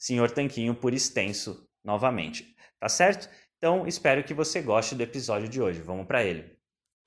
Senhor Tanquinho por extenso novamente, tá certo? Então espero que você goste do episódio de hoje. Vamos para ele.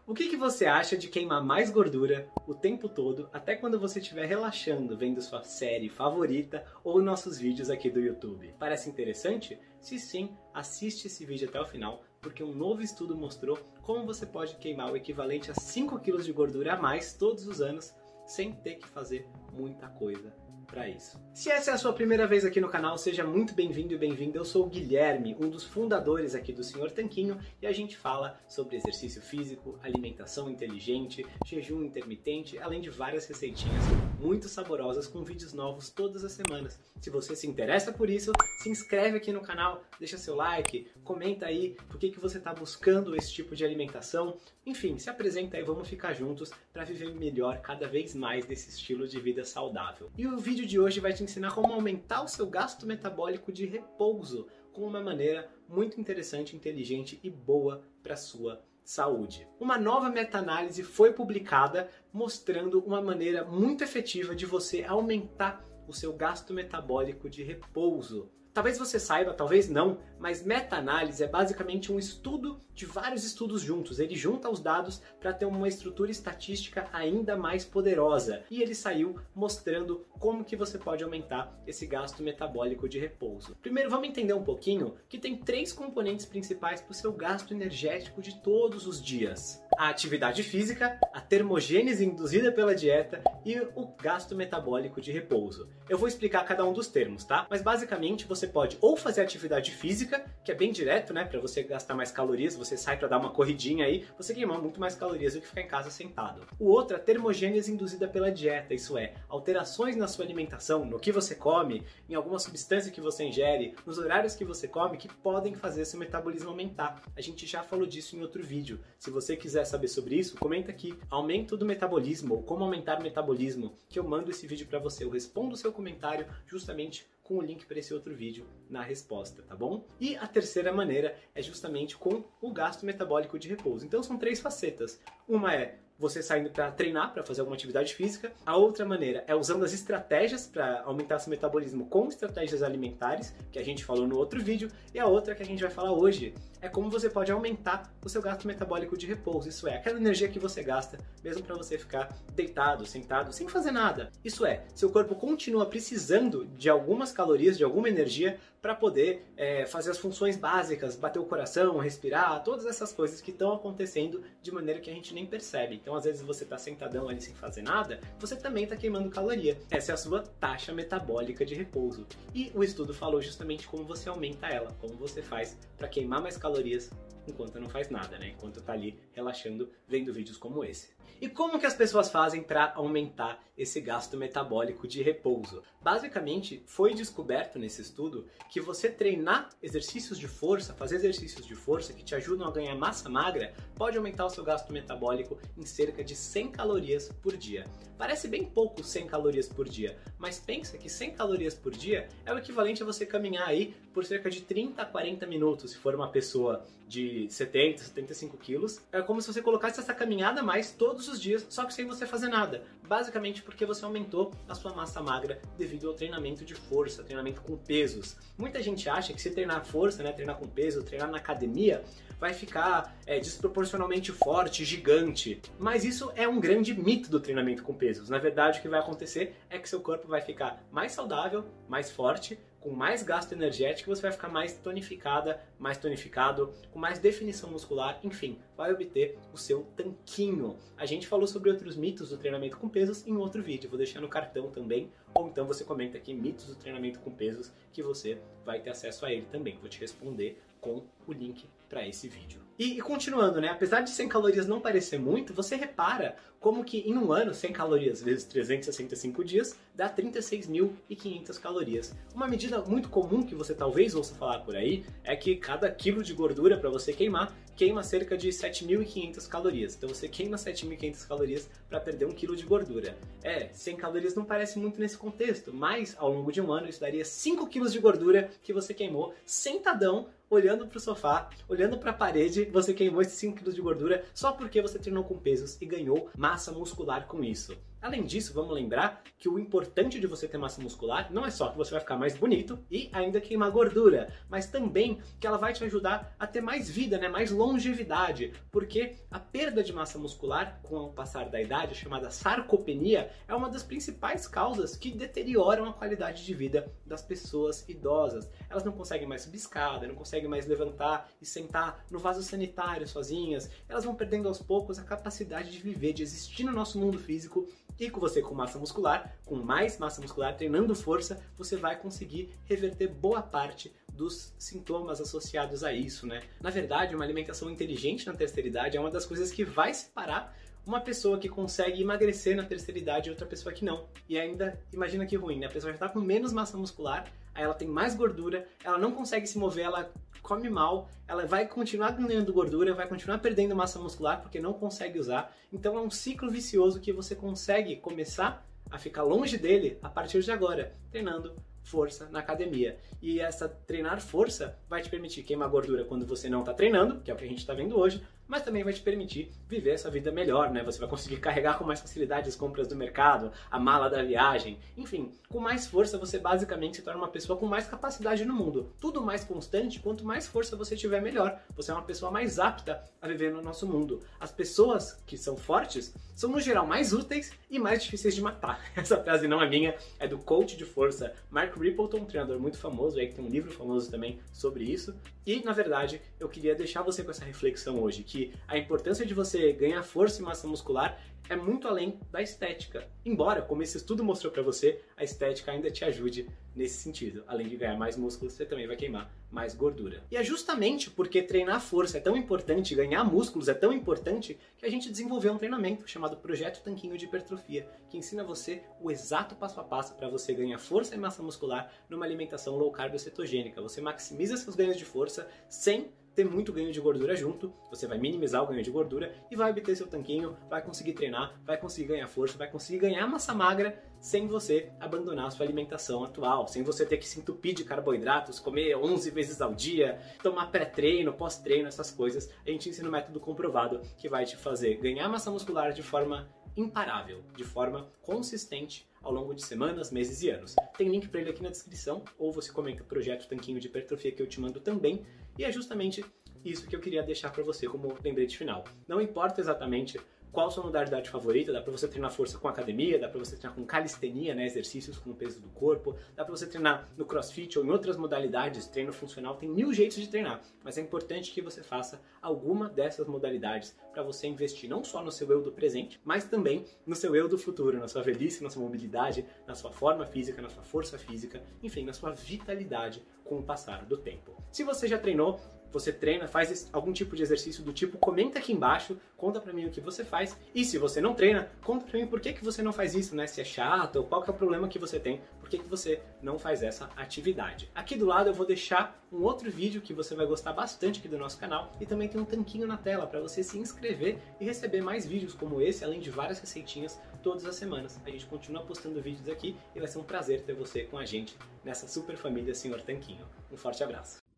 O que, que, você acha de queimar mais gordura o tempo todo, até quando você estiver relaxando vendo sua série favorita ou nossos vídeos aqui do YouTube? Parece interessante? Se sim, assiste esse vídeo até o final, porque um novo estudo mostrou como você pode queimar o equivalente a 5 kg de gordura a mais todos os anos sem ter que fazer muita coisa para isso. Se essa é a sua primeira vez aqui no canal, seja muito bem-vindo e bem-vinda. Eu sou o Guilherme, um dos fundadores aqui do Senhor Tanquinho, e a gente fala sobre exercício físico, alimentação inteligente, jejum intermitente, além de várias receitinhas muito saborosas com vídeos novos todas as semanas. Se você se interessa por isso, se inscreve aqui no canal, deixa seu like, comenta aí por que, que você está buscando esse tipo de alimentação. Enfim, se apresenta aí, vamos ficar juntos para viver melhor cada vez mais desse estilo de vida saudável. E o vídeo de hoje vai te ensinar como aumentar o seu gasto metabólico de repouso com uma maneira muito interessante, inteligente e boa para sua saúde. Uma nova meta-análise foi publicada mostrando uma maneira muito efetiva de você aumentar o seu gasto metabólico de repouso. Talvez você saiba, talvez não, mas meta-análise é basicamente um estudo de vários estudos juntos. Ele junta os dados para ter uma estrutura estatística ainda mais poderosa. E ele saiu mostrando como que você pode aumentar esse gasto metabólico de repouso. Primeiro, vamos entender um pouquinho que tem três componentes principais para o seu gasto energético de todos os dias a atividade física, a termogênese induzida pela dieta e o gasto metabólico de repouso. Eu vou explicar cada um dos termos, tá? Mas basicamente você pode ou fazer atividade física, que é bem direto, né, para você gastar mais calorias, você sai para dar uma corridinha aí, você queima muito mais calorias do que ficar em casa sentado. O outro é a termogênese induzida pela dieta, isso é, alterações na sua alimentação, no que você come, em alguma substância que você ingere, nos horários que você come, que podem fazer seu metabolismo aumentar. A gente já falou disso em outro vídeo. Se você quiser saber sobre isso, comenta aqui. Aumento do metabolismo ou como aumentar o metabolismo, que eu mando esse vídeo para você. Eu respondo o seu comentário justamente com o link para esse outro vídeo na resposta, tá bom? E a terceira maneira é justamente com o gasto metabólico de repouso. Então são três facetas. Uma é você saindo para treinar, para fazer alguma atividade física. A outra maneira é usando as estratégias para aumentar seu metabolismo com estratégias alimentares, que a gente falou no outro vídeo. E a outra que a gente vai falar hoje é como você pode aumentar o seu gasto metabólico de repouso. Isso é, aquela energia que você gasta, mesmo para você ficar deitado, sentado, sem fazer nada. Isso é, seu corpo continua precisando de algumas calorias, de alguma energia, para poder é, fazer as funções básicas, bater o coração, respirar, todas essas coisas que estão acontecendo de maneira que a gente nem percebe. Então, às vezes, você está sentadão ali sem fazer nada, você também está queimando caloria. Essa é a sua taxa metabólica de repouso. E o estudo falou justamente como você aumenta ela, como você faz para queimar mais calorias enquanto não faz nada, né? Enquanto está ali relaxando, vendo vídeos como esse. E como que as pessoas fazem para aumentar esse gasto metabólico de repouso? Basicamente, foi descoberto nesse estudo que você treinar exercícios de força, fazer exercícios de força que te ajudam a ganhar massa magra, pode aumentar o seu gasto metabólico em cerca de 100 calorias por dia. Parece bem pouco 100 calorias por dia, mas pensa que 100 calorias por dia é o equivalente a você caminhar aí por cerca de 30 a 40 minutos, se for uma pessoa de 70, 75 quilos. É como se você colocasse essa caminhada a mais todos os dias, só que sem você fazer nada. Basicamente porque você aumentou a sua massa magra devido ao treinamento de força, treinamento com pesos. Muita gente acha que se treinar força, né, treinar com peso, treinar na academia, vai ficar é, desproporcionalmente forte, gigante. Mas isso é um grande mito do treinamento com pesos. Na verdade, o que vai acontecer é que seu corpo vai ficar mais saudável, mais forte, com mais gasto energético, você vai ficar mais tonificada, mais tonificado, com mais definição muscular, enfim, vai obter o seu tanquinho. A gente falou sobre outros mitos do treinamento com pesos em outro vídeo, vou deixar no cartão também, ou então você comenta aqui mitos do treinamento com pesos que você vai ter acesso a ele também. Vou te responder com o link para esse vídeo. E, e, continuando, né? Apesar de 100 calorias não parecer muito, você repara como que em um ano, 100 calorias vezes 365 dias, dá 36.500 calorias. Uma medida muito comum que você talvez ouça falar por aí é que cada quilo de gordura para você queimar queima cerca de 7.500 calorias. Então você queima 7.500 calorias para perder um quilo de gordura. É, 100 calorias não parece muito nesse contexto, mas ao longo de um ano isso daria 5 quilos de gordura que você queimou sentadão olhando para o sofá, olhando para a parede, você queimou esses 5 kg de gordura só porque você treinou com pesos e ganhou massa muscular com isso. Além disso, vamos lembrar que o importante de você ter massa muscular não é só que você vai ficar mais bonito e ainda queimar gordura, mas também que ela vai te ajudar a ter mais vida, né, mais longevidade, porque a perda de massa muscular com o passar da idade, chamada sarcopenia, é uma das principais causas que deterioram a qualidade de vida das pessoas idosas. Elas não conseguem mais subir escada, não conseguem mais levantar e sentar no vaso sanitário sozinhas, elas vão perdendo aos poucos a capacidade de viver, de existir no nosso mundo físico e com você com massa muscular, com mais massa muscular, treinando força, você vai conseguir reverter boa parte dos sintomas associados a isso, né? Na verdade, uma alimentação inteligente na terceira idade é uma das coisas que vai separar uma pessoa que consegue emagrecer na terceira idade e outra pessoa que não. E ainda, imagina que ruim, né? A pessoa já está com menos massa muscular, aí ela tem mais gordura, ela não consegue se mover, ela come mal, ela vai continuar ganhando gordura, vai continuar perdendo massa muscular porque não consegue usar. Então é um ciclo vicioso que você consegue começar a ficar longe dele a partir de agora, treinando força na academia. E essa treinar força vai te permitir queimar gordura quando você não está treinando, que é o que a gente está vendo hoje, mas também vai te permitir viver essa vida melhor, né? Você vai conseguir carregar com mais facilidade as compras do mercado, a mala da viagem, enfim, com mais força você basicamente se torna uma pessoa com mais capacidade no mundo. Tudo mais constante, quanto mais força você tiver, melhor. Você é uma pessoa mais apta a viver no nosso mundo. As pessoas que são fortes são no geral mais úteis e mais difíceis de matar. Essa frase não é minha, é do coach de força Mark Rippleton, um treinador muito famoso aí que tem um livro famoso também sobre isso. E na verdade, eu queria deixar você com essa reflexão hoje que a importância de você ganhar força e massa muscular é muito além da estética. Embora, como esse estudo mostrou para você, a estética ainda te ajude nesse sentido. Além de ganhar mais músculos, você também vai queimar mais gordura. E é justamente porque treinar força é tão importante, ganhar músculos é tão importante, que a gente desenvolveu um treinamento chamado Projeto Tanquinho de Hipertrofia, que ensina você o exato passo a passo para você ganhar força e massa muscular numa alimentação low carb cetogênica. Você maximiza seus ganhos de força sem ter muito ganho de gordura junto, você vai minimizar o ganho de gordura e vai obter seu tanquinho, vai conseguir treinar, vai conseguir ganhar força, vai conseguir ganhar massa magra sem você abandonar a sua alimentação atual, sem você ter que se entupir de carboidratos, comer 11 vezes ao dia, tomar pré-treino, pós-treino, essas coisas. A gente ensina um método comprovado que vai te fazer ganhar massa muscular de forma imparável, de forma consistente ao longo de semanas, meses e anos. Tem link para ele aqui na descrição, ou você comenta o projeto Tanquinho de Hipertrofia que eu te mando também, e é justamente isso que eu queria deixar para você como lembrete final. Não importa exatamente qual sua modalidade favorita, dá para você treinar força com academia, dá para você treinar com calistenia, né, exercícios com o peso do corpo, dá para você treinar no crossfit ou em outras modalidades, treino funcional, tem mil jeitos de treinar, mas é importante que você faça alguma dessas modalidades para você investir não só no seu eu do presente, mas também no seu eu do futuro, na sua velhice, na sua mobilidade, na sua forma física, na sua força física, enfim, na sua vitalidade com o passar do tempo. Se você já treinou você treina, faz algum tipo de exercício do tipo, comenta aqui embaixo, conta pra mim o que você faz. E se você não treina, conta pra mim por que, que você não faz isso, né? Se é chato, ou qual que é o problema que você tem, por que, que você não faz essa atividade. Aqui do lado eu vou deixar um outro vídeo que você vai gostar bastante aqui do nosso canal e também tem um tanquinho na tela para você se inscrever e receber mais vídeos como esse, além de várias receitinhas todas as semanas. A gente continua postando vídeos aqui e vai ser um prazer ter você com a gente nessa super família Senhor Tanquinho. Um forte abraço.